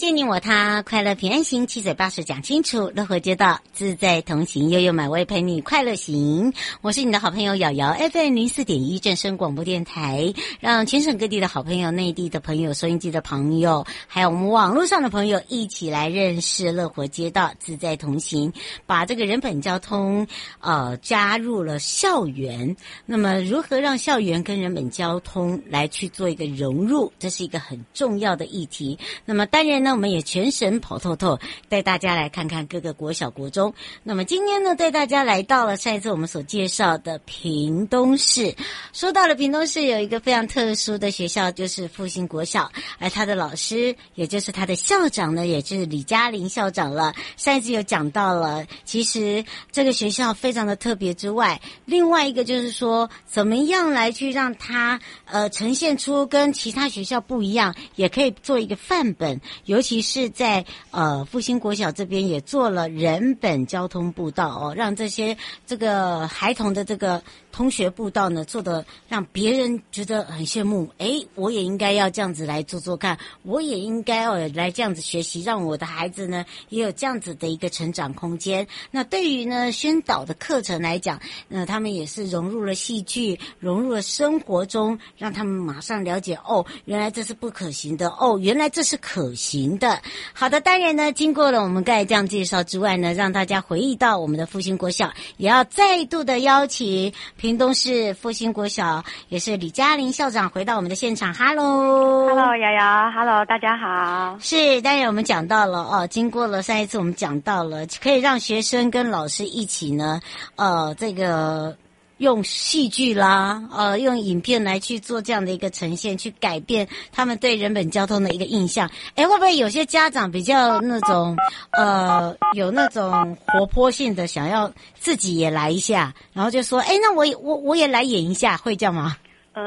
见你我他，快乐平安行，七嘴八舌讲清楚，乐活街道。自在同行，悠悠美味陪你快乐行。我是你的好朋友瑶瑶，FM 零四点一正声广播电台，让全省各地的好朋友、内地的朋友、收音机的朋友，还有我们网络上的朋友一起来认识乐活街道自在同行，把这个人本交通呃加入了校园。那么，如何让校园跟人本交通来去做一个融入，这是一个很重要的议题。那么，当然呢。那我们也全省跑透透，带大家来看看各个国小、国中。那么今天呢，带大家来到了上一次我们所介绍的屏东市。说到了屏东市，有一个非常特殊的学校，就是复兴国小，而他的老师，也就是他的校长呢，也就是李嘉玲校长了。上一次有讲到了，其实这个学校非常的特别之外，另外一个就是说，怎么样来去让它呃呈现出跟其他学校不一样，也可以做一个范本有。尤其是在呃复兴国小这边也做了人本交通步道哦，让这些这个孩童的这个。同学步道呢，做的让别人觉得很羡慕。诶，我也应该要这样子来做做看，我也应该要来这样子学习，让我的孩子呢也有这样子的一个成长空间。那对于呢宣导的课程来讲，那他们也是融入了戏剧，融入了生活中，让他们马上了解哦，原来这是不可行的哦，原来这是可行的。好的，当然呢，经过了我们刚才这样介绍之外呢，让大家回忆到我们的复兴国小，也要再度的邀请。屏东市复兴国小也是李嘉玲校长回到我们的现场，Hello，Hello，瑶瑶，Hello，大家好。是，当然我们讲到了哦，经过了上一次我们讲到了，可以让学生跟老师一起呢，呃，这个。用戏剧啦，呃，用影片来去做这样的一个呈现，去改变他们对人本交通的一个印象。哎，会不会有些家长比较那种，呃，有那种活泼性的，想要自己也来一下，然后就说，哎，那我我我也来演一下，会这样吗？呃，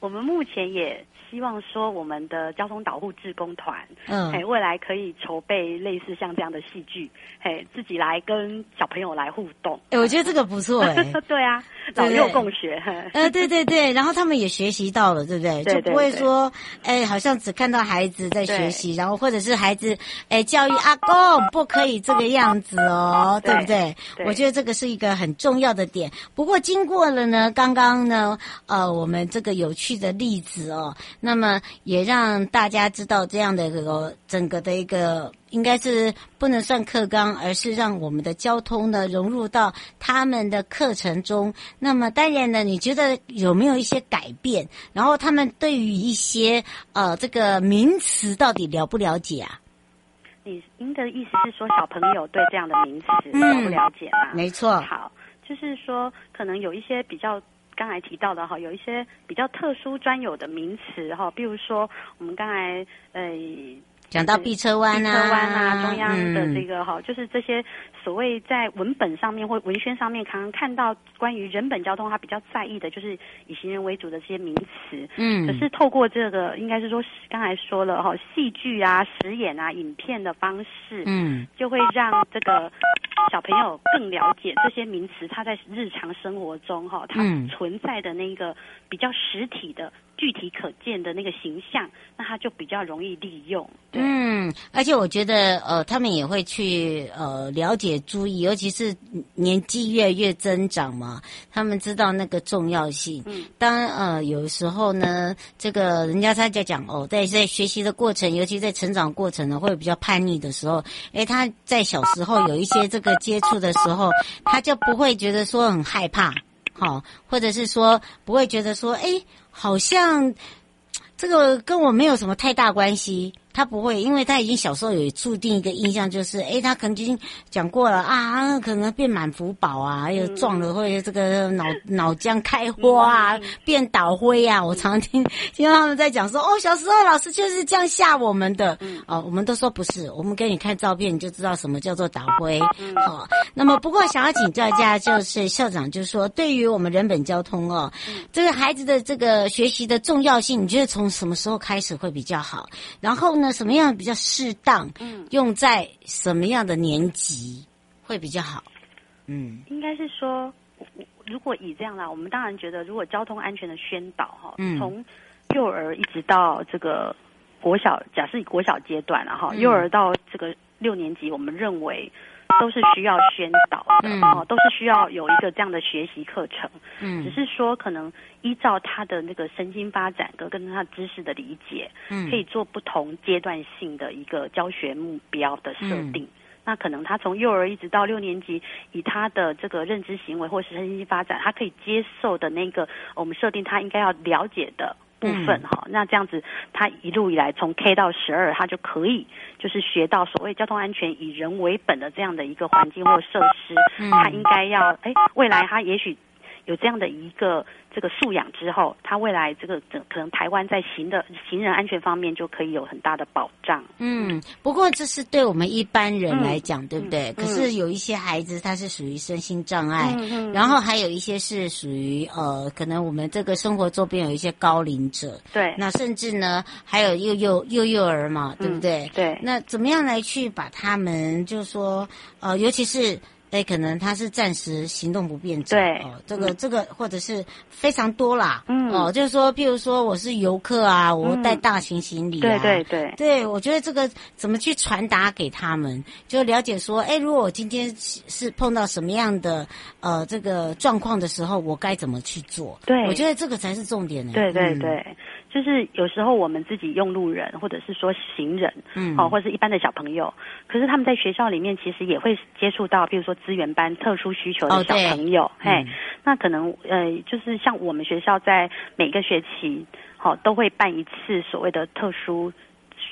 我们目前也。希望说我们的交通导护志工团，嗯，哎，未来可以筹备类似像这样的戏剧，嘿，自己来跟小朋友来互动。哎，我觉得这个不错，哎，对啊，老幼共学，呃，对对对，然后他们也学习到了，对不对？就不会说，哎，好像只看到孩子在学习，然后或者是孩子，哎，教育阿公不可以这个样子哦，对不对？我觉得这个是一个很重要的点。不过经过了呢，刚刚呢，呃，我们这个有趣的例子哦。那么也让大家知道这样的一个整个的一个，应该是不能算课纲，而是让我们的交通呢融入到他们的课程中。那么当然呢，你觉得有没有一些改变？然后他们对于一些呃这个名词到底了不了解啊？你您的意思是说小朋友对这样的名词了不了解吗？嗯，没错。好，就是说可能有一些比较。刚才提到的哈，有一些比较特殊专有的名词哈，比如说我们刚才呃讲到碧车湾啊，碧车湾啊，中央的这个哈、嗯，就是这些所谓在文本上面或文宣上面，常常看到关于人本交通，他比较在意的就是以行人为主的这些名词。嗯，可是透过这个，应该是说刚才说了哈，戏剧啊、实演啊、影片的方式，嗯，就会让这个小朋友更了解这些名词，它在日常生活中哈，它存在的那个比较实体的。具体可见的那个形象，那他就比较容易利用。嗯，而且我觉得，呃，他们也会去呃了解、注意，尤其是年纪越来越增长嘛，他们知道那个重要性。嗯，当呃有时候呢，这个人家他在讲哦，在在学习的过程，尤其在成长过程呢，会比较叛逆的时候，诶，他在小时候有一些这个接触的时候，他就不会觉得说很害怕。好，或者是说不会觉得说，哎，好像这个跟我没有什么太大关系。他不会，因为他已经小时候有注定一个印象，就是诶，他曾经讲过了啊，可能变满福宝啊，又撞了会这个脑脑浆开花啊，变倒灰啊。我常听听到他们在讲说，哦，小时候老师就是这样吓我们的。哦，我们都说不是，我们给你看照片，你就知道什么叫做倒灰。好，那么不过想要请教一下，就是校长，就是说对于我们人本交通哦，这个孩子的这个学习的重要性，你觉得从什么时候开始会比较好？然后呢？那什么样比较适当？嗯，用在什么样的年级会比较好？嗯，应该是说，如果以这样啦，我们当然觉得，如果交通安全的宣导哈，嗯，从幼儿一直到这个国小，假设以国小阶段了哈，幼儿到这个六年级，我们认为。都是需要宣导的哦，都是需要有一个这样的学习课程。嗯，只是说可能依照他的那个身心发展跟跟他知识的理解，嗯，可以做不同阶段性的一个教学目标的设定。那可能他从幼儿一直到六年级，以他的这个认知行为或是身心发展，他可以接受的那个我们设定他应该要了解的。部分哈、嗯，那这样子，他一路以来从 K 到十二，他就可以就是学到所谓交通安全以人为本的这样的一个环境或设施，嗯、他应该要哎，未来他也许有这样的一个。这个素养之后，他未来这个可能台湾在行的行人安全方面就可以有很大的保障。嗯，不过这是对我们一般人来讲，嗯、对不对、嗯？可是有一些孩子他是属于身心障碍，嗯、然后还有一些是属于呃，可能我们这个生活周边有一些高龄者。对，那甚至呢，还有幼幼幼幼儿嘛，对不对？嗯、对，那怎么样来去把他们，就是说呃，尤其是。哎，可能他是暂时行动不便者，对，哦，这个、嗯、这个或者是非常多啦，嗯，哦，就是说，譬如说我是游客啊，我带大型行李啊，嗯、对对对，对我觉得这个怎么去传达给他们，就了解说，哎，如果我今天是碰到什么样的呃这个状况的时候，我该怎么去做？对，我觉得这个才是重点呢。对对对。嗯就是有时候我们自己用路人，或者是说行人，嗯，哦，或者是一般的小朋友，可是他们在学校里面其实也会接触到，比如说资源班、特殊需求的小朋友，嘿、哦嗯，那可能呃，就是像我们学校在每个学期，好、哦，都会办一次所谓的特殊。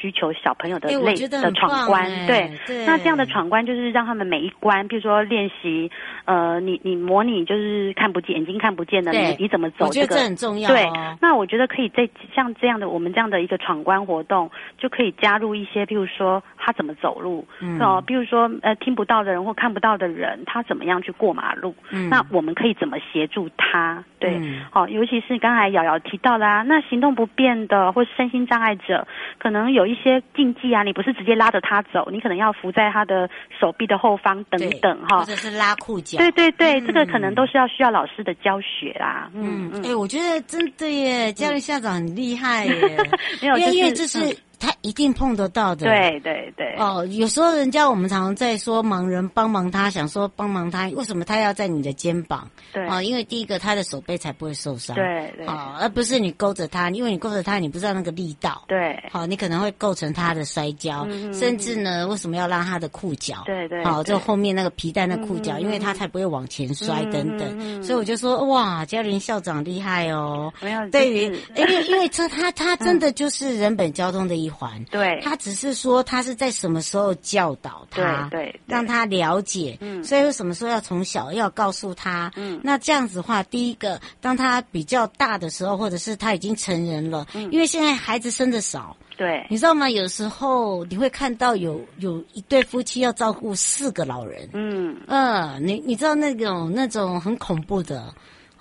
需求小朋友的类的闯关，对，对，那这样的闯关就是让他们每一关，比如说练习，呃，你你模拟就是看不见眼睛看不见的，你你怎么走？这个，我觉得这很重要哦。对，那我觉得可以在像这样的我们这样的一个闯关活动，就可以加入一些，比如说他怎么走路，嗯，哦，比如说呃听不到的人或看不到的人，他怎么样去过马路？嗯，那我们可以怎么协助他？对，好，嗯，哦，尤其是刚才瑶瑶提到啦，那行动不便的或是身心障碍者，可能有一。一些禁忌啊，你不是直接拉着他走，你可能要扶在他的手臂的后方等等哈，或者是拉裤脚。对对对、嗯，这个可能都是要需要老师的教学啦。嗯嗯，哎、欸，我觉得真的耶，教育校长很厉害耶，没有，因为因为这是。嗯他一定碰得到的。对对对。哦，有时候人家我们常常在说盲人帮忙他，想说帮忙他，为什么他要在你的肩膀？对。哦，因为第一个他的手背才不会受伤。对对。哦，而不是你勾着他，因为你勾着他，你不知道那个力道。对。好、哦，你可能会构成他的摔跤，嗯、甚至呢，为什么要拉他的裤脚？对对。好、哦，就后面那个皮带那裤脚、嗯，因为他才不会往前摔等等。嗯、所以我就说，哇，嘉玲校长厉害哦。没有。对于，因为因为这他他真的就是人本交通的一。环。对，他只是说他是在什么时候教导他，对，对，让他了解。嗯，所以为什么说要从小要告诉他？嗯，那这样子的话，第一个，当他比较大的时候，或者是他已经成人了，嗯，因为现在孩子生的少。对，你知道吗？有时候你会看到有有一对夫妻要照顾四个老人。嗯呃，你你知道那种那种很恐怖的，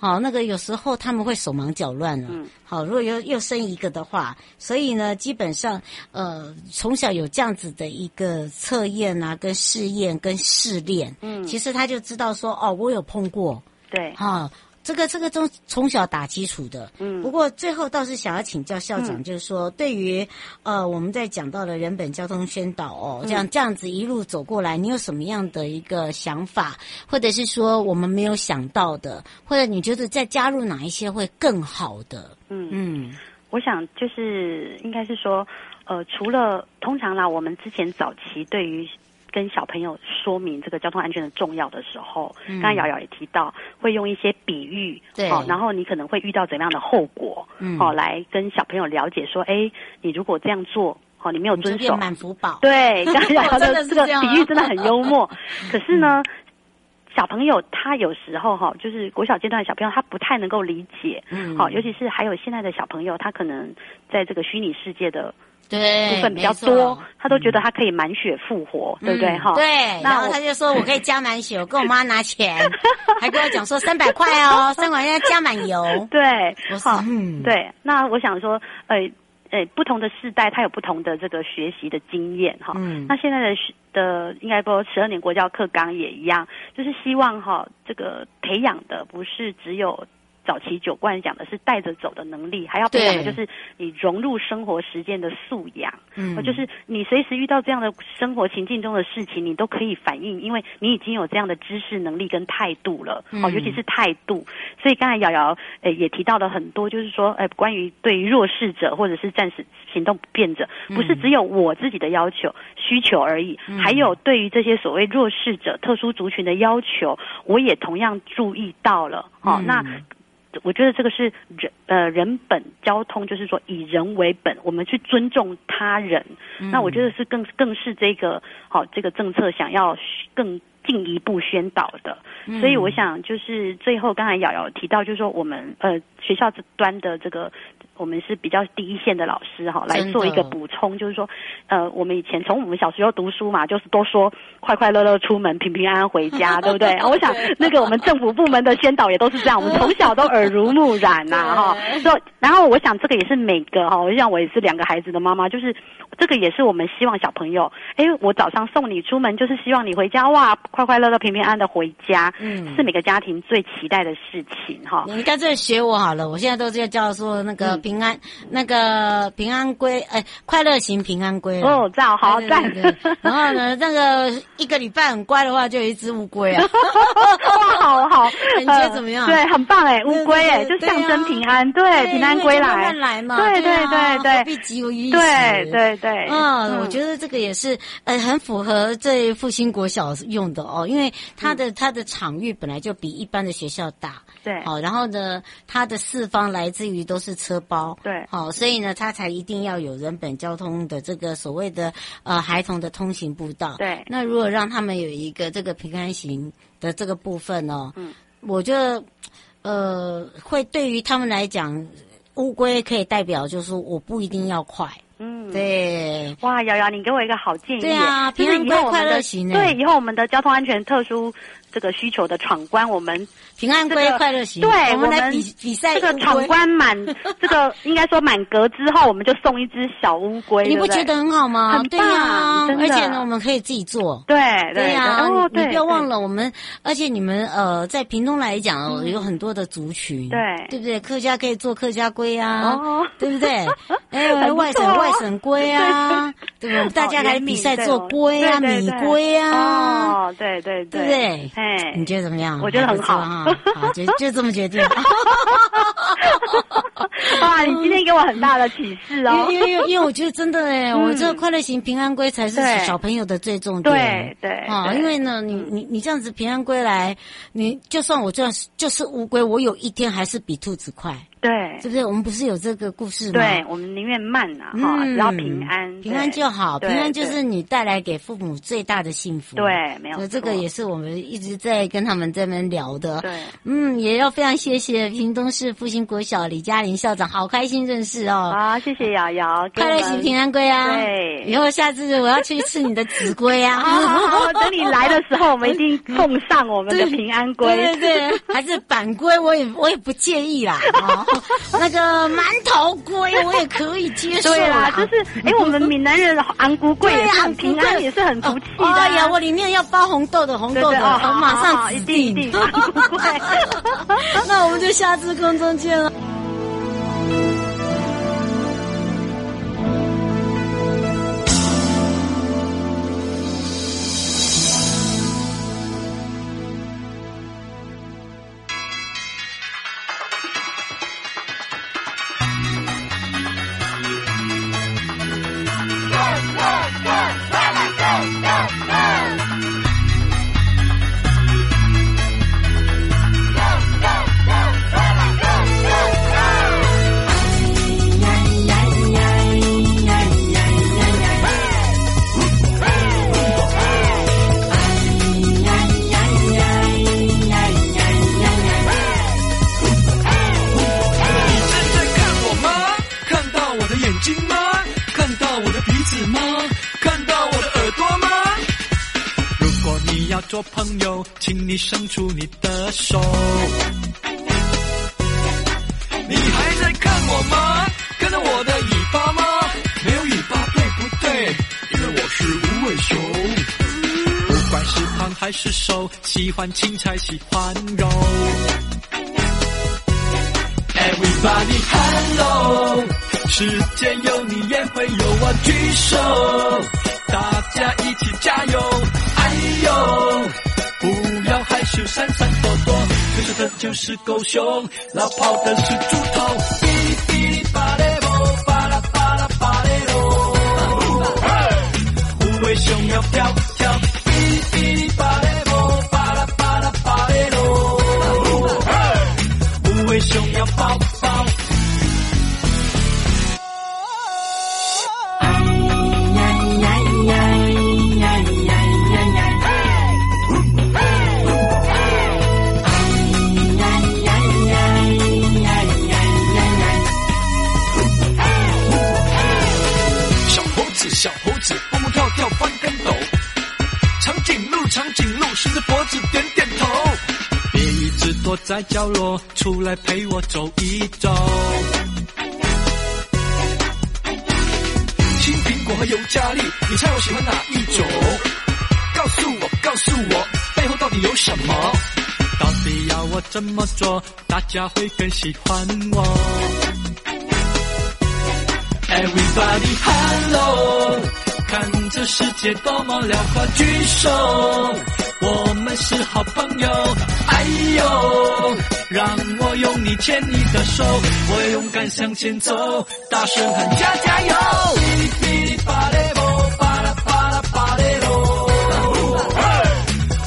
好，那个有时候他们会手忙脚乱了。嗯，好，如果又又生一个的话，所以呢，基本上呃，从小有这样子的一个测验啊，跟试验跟试炼，嗯，其实他就知道说，哦，我有碰过，对，哈。这个这个从从小打基础的，嗯，不过最后倒是想要请教校长，嗯、就是说，对于呃我们在讲到了人本交通宣导哦，这样这样子一路走过来，你有什么样的一个想法，或者是说我们没有想到的，或者你觉得再加入哪一些会更好的？嗯。嗯，我想就是应该是说，呃，除了通常啦，我们之前早期对于。跟小朋友说明这个交通安全的重要的时候，刚刚瑶瑶也提到，会用一些比喻，对，然后你可能会遇到怎样的后果，嗯，好，来跟小朋友了解说，哎，你如果这样做，好，你没有遵守，满福宝，对，刚刚瑶瑶的 这个比喻真的很幽默。可是呢，小朋友他有时候哈，就是国小阶段的小朋友，他不太能够理解，嗯，好，尤其是还有现在的小朋友，他可能在这个虚拟世界的。对，部分比较多，他都觉得他可以满血复活，嗯、对不对？哈、嗯，对。然后他就说：“我可以加满血，我跟我妈拿钱，还跟我讲说三百块哦，三百块要加满油。”对，好，嗯，对。那我想说，呃，呃，不同的世代，他有不同的这个学习的经验，哈。嗯。那现在的的应该说，十二年国教课纲也一样，就是希望哈，这个培养的不是只有。早期九贯讲的是带着走的能力，还要培养的就是你融入生活实践的素养。嗯，就是你随时遇到这样的生活情境中的事情，你都可以反应，因为你已经有这样的知识能力跟态度了。哦，尤其是态度。所以刚才瑶瑶诶也提到了很多，就是说呃关于对于弱势者或者是暂时行动不便者，不是只有我自己的要求需求而已，还有对于这些所谓弱势者、特殊族群的要求，我也同样注意到了。哦，那。我觉得这个是人呃人本交通，就是说以人为本，我们去尊重他人。嗯、那我觉得是更更是这个好、哦、这个政策想要更进一步宣导的。嗯、所以我想就是最后刚才瑶瑶提到，就是说我们呃学校这端的这个。我们是比较第一线的老师哈，来做一个补充，就是说，呃，我们以前从我们小时候读书嘛，就是都说快快乐乐出门，平平安安回家，对不对？我想那个我们政府部门的宣导也都是这样，我们 从小都耳濡目染呐，哈。说，然后我想这个也是每个哈，我想我也是两个孩子的妈妈，就是这个也是我们希望小朋友，哎，我早上送你出门，就是希望你回家哇，快快乐乐、平平安安的回家，嗯，是每个家庭最期待的事情哈。你干脆学我好了，我现在都在叫做那个。平安，那个平安龟，哎，快乐型平安龟哦，赞，好赞。然后呢，那个一个礼拜很乖的话，就有一只乌龟啊。哇，好好，你觉得怎么样？对，很棒哎，乌龟哎，就象征平安，对，平安归来，来嘛，对对对对，何必急于一时？对对对，嗯，我觉得这个也是，呃，很符合这复兴国小用的哦，因为它的它的场域本来就比一般的学校大，对，好，然后呢，它的四方来自于都是车包。对，好，所以呢，他才一定要有人本交通的这个所谓的呃孩童的通行步道。对，那如果让他们有一个这个平安行的这个部分哦，嗯，我觉得呃会对于他们来讲，乌龟可以代表就是说我不一定要快。嗯，对，哇，瑶瑶，你给我一个好建议。对啊，平安龟快乐行。对，以后我们的交通安全特殊。这个需求的闯关，我们平安龟快乐行，对，我们来比比赛。这个闯关满，这个应该说满格之后，我们就送一只小乌龟。你不觉得很好吗？很棒，而且呢，我们可以自己做。对对呀，你不要忘了我们，而且你们呃，在屏东来讲，有很多的族群，对对不对？客家可以做客家龟啊，对不对？哎，外省外省龟啊，对不对？大家来比赛做龟啊，米龟啊，哦，对对对，对不对？哎，你觉得怎么样？我觉得很好啊，好，就 就这么决定。哇，你今天给我很大的启示哦！因为因为因为我觉得真的哎，我这个快乐型平安龟才是小朋友的最重点。对对啊，因为呢，你你你这样子平安归来，你就算我这样就是乌龟，我有一天还是比兔子快。对是不是？我们不是有这个故事吗？对，我们宁愿慢呐，哈，只要平安，平安就好，平安就是你带来给父母最大的幸福。对，没有错。这个也是我们一直在跟他们这边聊的。对，嗯，也要非常谢谢屏东市复兴国小李嘉玲校长，好开心认识哦。好，谢谢瑶瑶，快乐喜平安归啊！对，以后下次我要去吃你的子龟啊！好好好，等你来的时候，我们一定奉上我们的 平安龟。对对对，还是板龟，我也我也不介意啦。那个馒头龟，我也可以接受。对啦，就是哎，我们闽南人昂骨贵也很平安，也是很福气的。哎呀，我里面要包红豆的，红豆的，我马上一定一定。那我们就下次空中见了。欢青菜喜欢肉。Everybody hello，世界有你也会有我，举手，大家一起加油。哟，不要害羞，闪闪躲躲，最帅的就是狗熊，老跑的是猪头。哔哩哔哩巴雷罗，巴拉巴拉巴雷罗，虎尾熊要飘在角落，出来陪我走一走。青苹果和尤加利，你猜我喜欢哪一种？告诉我，告诉我，背后到底有什么？到底要我怎么做，大家会更喜欢我？Everybody hello，看这世界多么辽阔，举手。我们是好朋友，哎呦，让我用力牵你的手，我要勇敢向前走，大声喊加加油！哔哩哔哩巴雷罗，巴拉巴拉巴雷罗，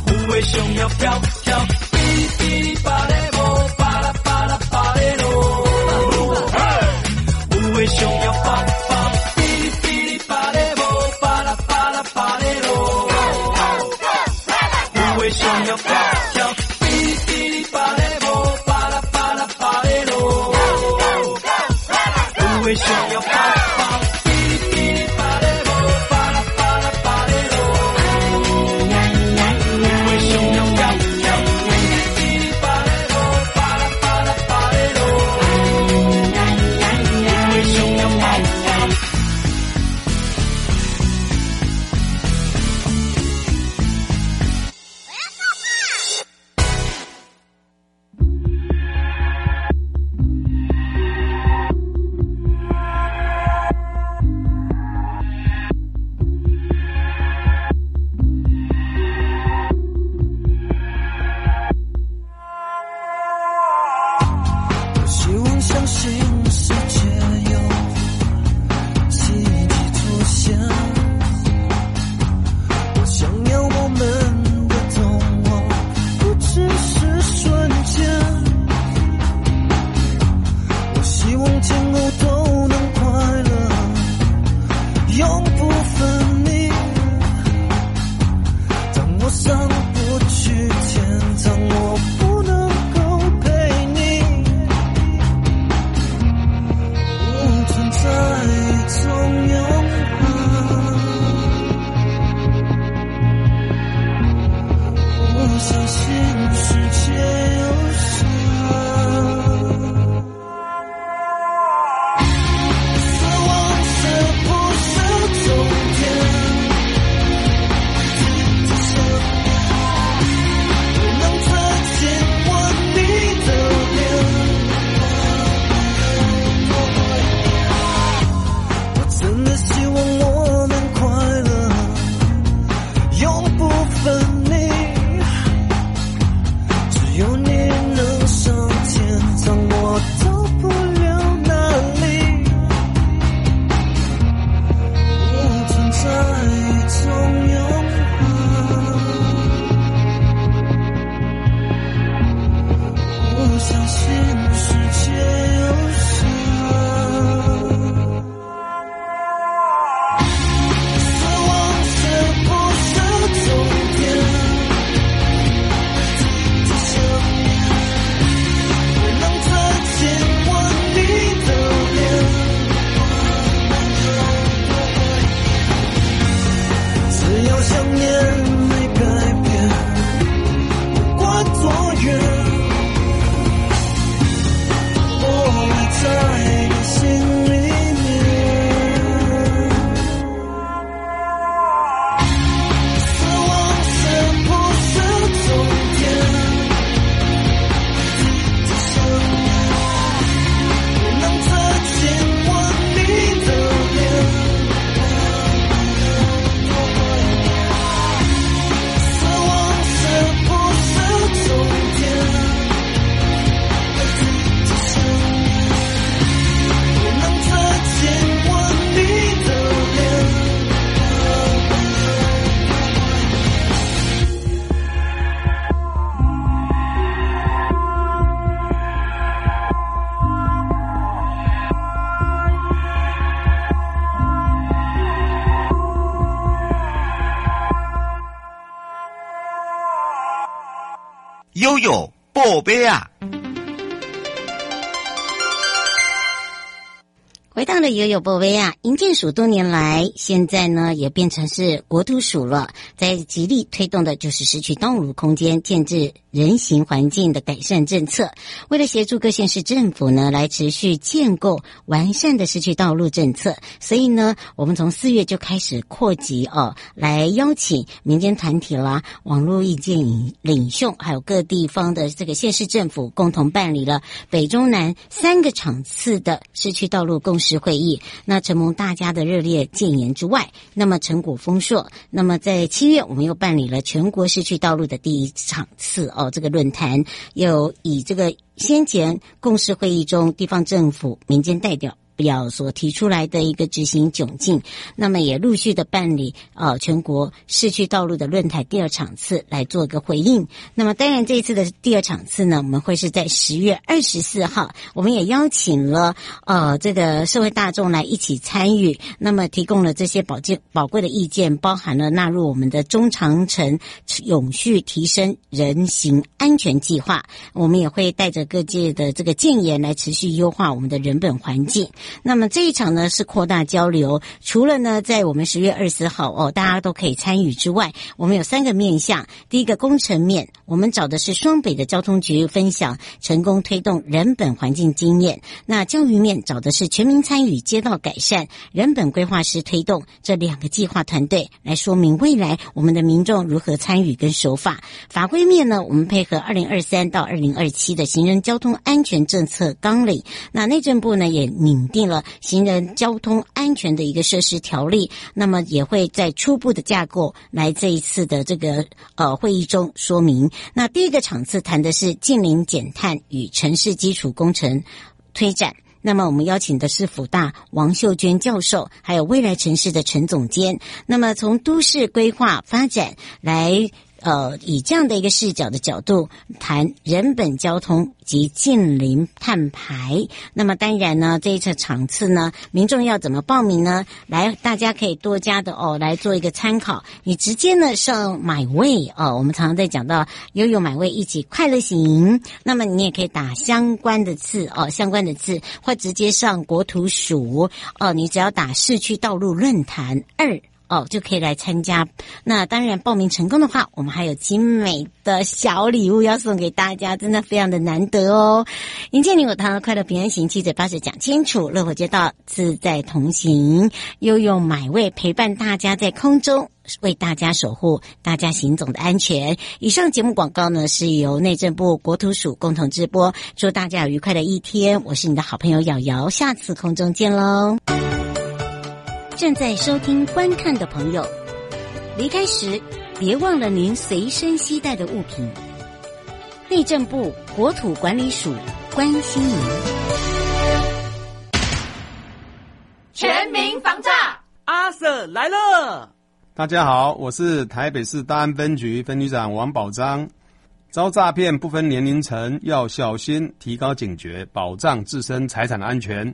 虎尾熊要飘飘，wish 宝贝啊！回到了悠悠宝贝啊，营建署多年来，现在呢也变成是国土署了，在极力推动的就是市区道路空间建置人行环境的改善政策。为了协助各县市政府呢，来持续建构完善的市区道路政策，所以呢，我们从四月就开始扩及哦，来邀请民间团体啦、网络意见领袖，还有各地方的这个县市政府，共同办理了北中南三个场次的市区道路共识会议，那承蒙大家的热烈建言之外，那么成果丰硕。那么在七月，我们又办理了全国市区道路的第一场次哦，这个论坛又以这个先前共识会议中地方政府、民间代表。表所提出来的一个执行窘境，那么也陆续的办理呃全国市区道路的论坛第二场次来做一个回应。那么当然这一次的第二场次呢，我们会是在十月二十四号，我们也邀请了呃这个社会大众来一起参与，那么提供了这些宝贵宝贵的意见，包含了纳入我们的中长程永续提升人行安全计划，我们也会带着各界的这个建言来持续优化我们的人本环境。那么这一场呢是扩大交流，除了呢在我们十月二十号哦，大家都可以参与之外，我们有三个面向。第一个工程面，我们找的是双北的交通局分享成功推动人本环境经验。那教育面找的是全民参与街道改善人本规划师推动这两个计划团队来说明未来我们的民众如何参与跟守法。法规面呢，我们配合二零二三到二零二七的行人交通安全政策纲领。那内政部呢也拟定定了行人交通安全的一个设施条例，那么也会在初步的架构来这一次的这个呃会议中说明。那第一个场次谈的是近邻减碳与城市基础工程推展，那么我们邀请的是辅大王秀娟教授，还有未来城市的陈总监。那么从都市规划发展来。呃，以这样的一个视角的角度谈人本交通及近邻碳排，那么当然呢，这一次场次呢，民众要怎么报名呢？来，大家可以多加的哦，来做一个参考。你直接呢上 MyWay 哦，我们常常在讲到悠悠 MyWay 一起快乐行，那么你也可以打相关的字哦，相关的字，或直接上国土署哦，你只要打市区道路论坛二。哦，就可以来参加。那当然，报名成功的话，我们还有精美的小礼物要送给大家，真的非常的难得哦。迎接你我他，快乐平安行，七嘴八舌讲清楚，乐活街道自在同行，悠悠买位陪伴大家在空中，为大家守护大家行走的安全。以上节目广告呢，是由内政部国土署共同直播。祝大家有愉快的一天，我是你的好朋友瑶瑶，下次空中见喽。正在收听、观看的朋友，离开时别忘了您随身携带的物品。内政部国土管理署关心您。全民防诈，阿 Sir 来了！大家好，我是台北市大安分局分局长王宝章。遭诈骗不分年龄层，要小心，提高警觉，保障自身财产的安全。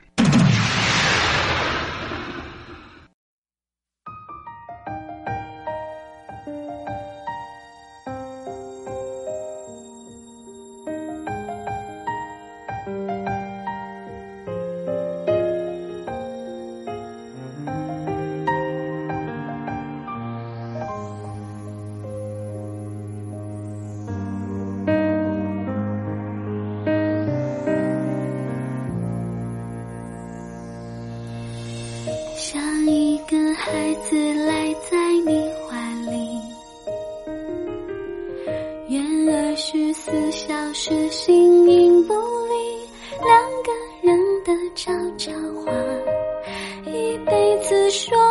说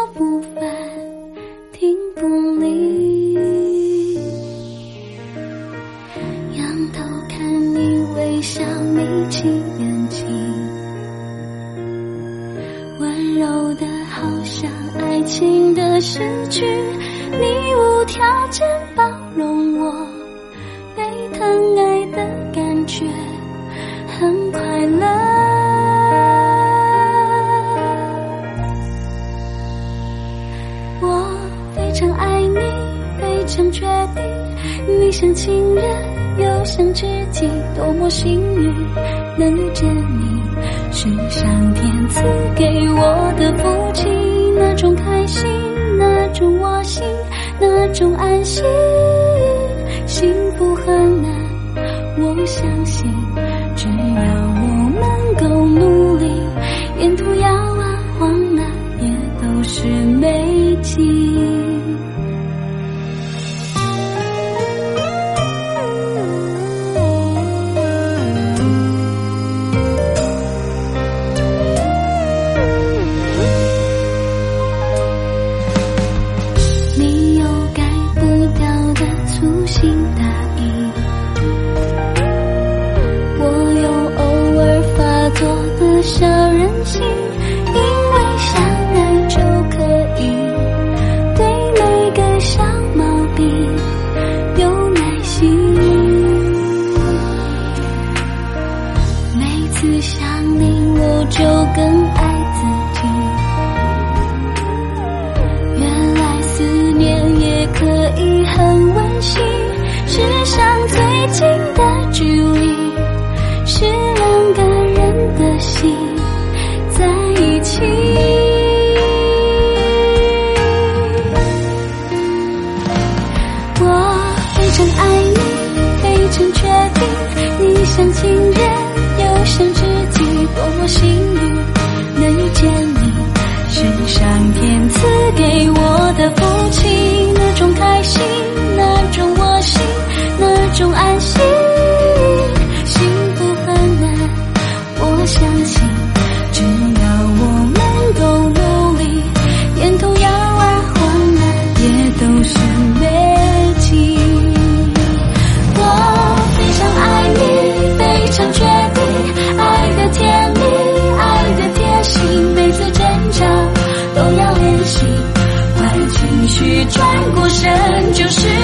人就是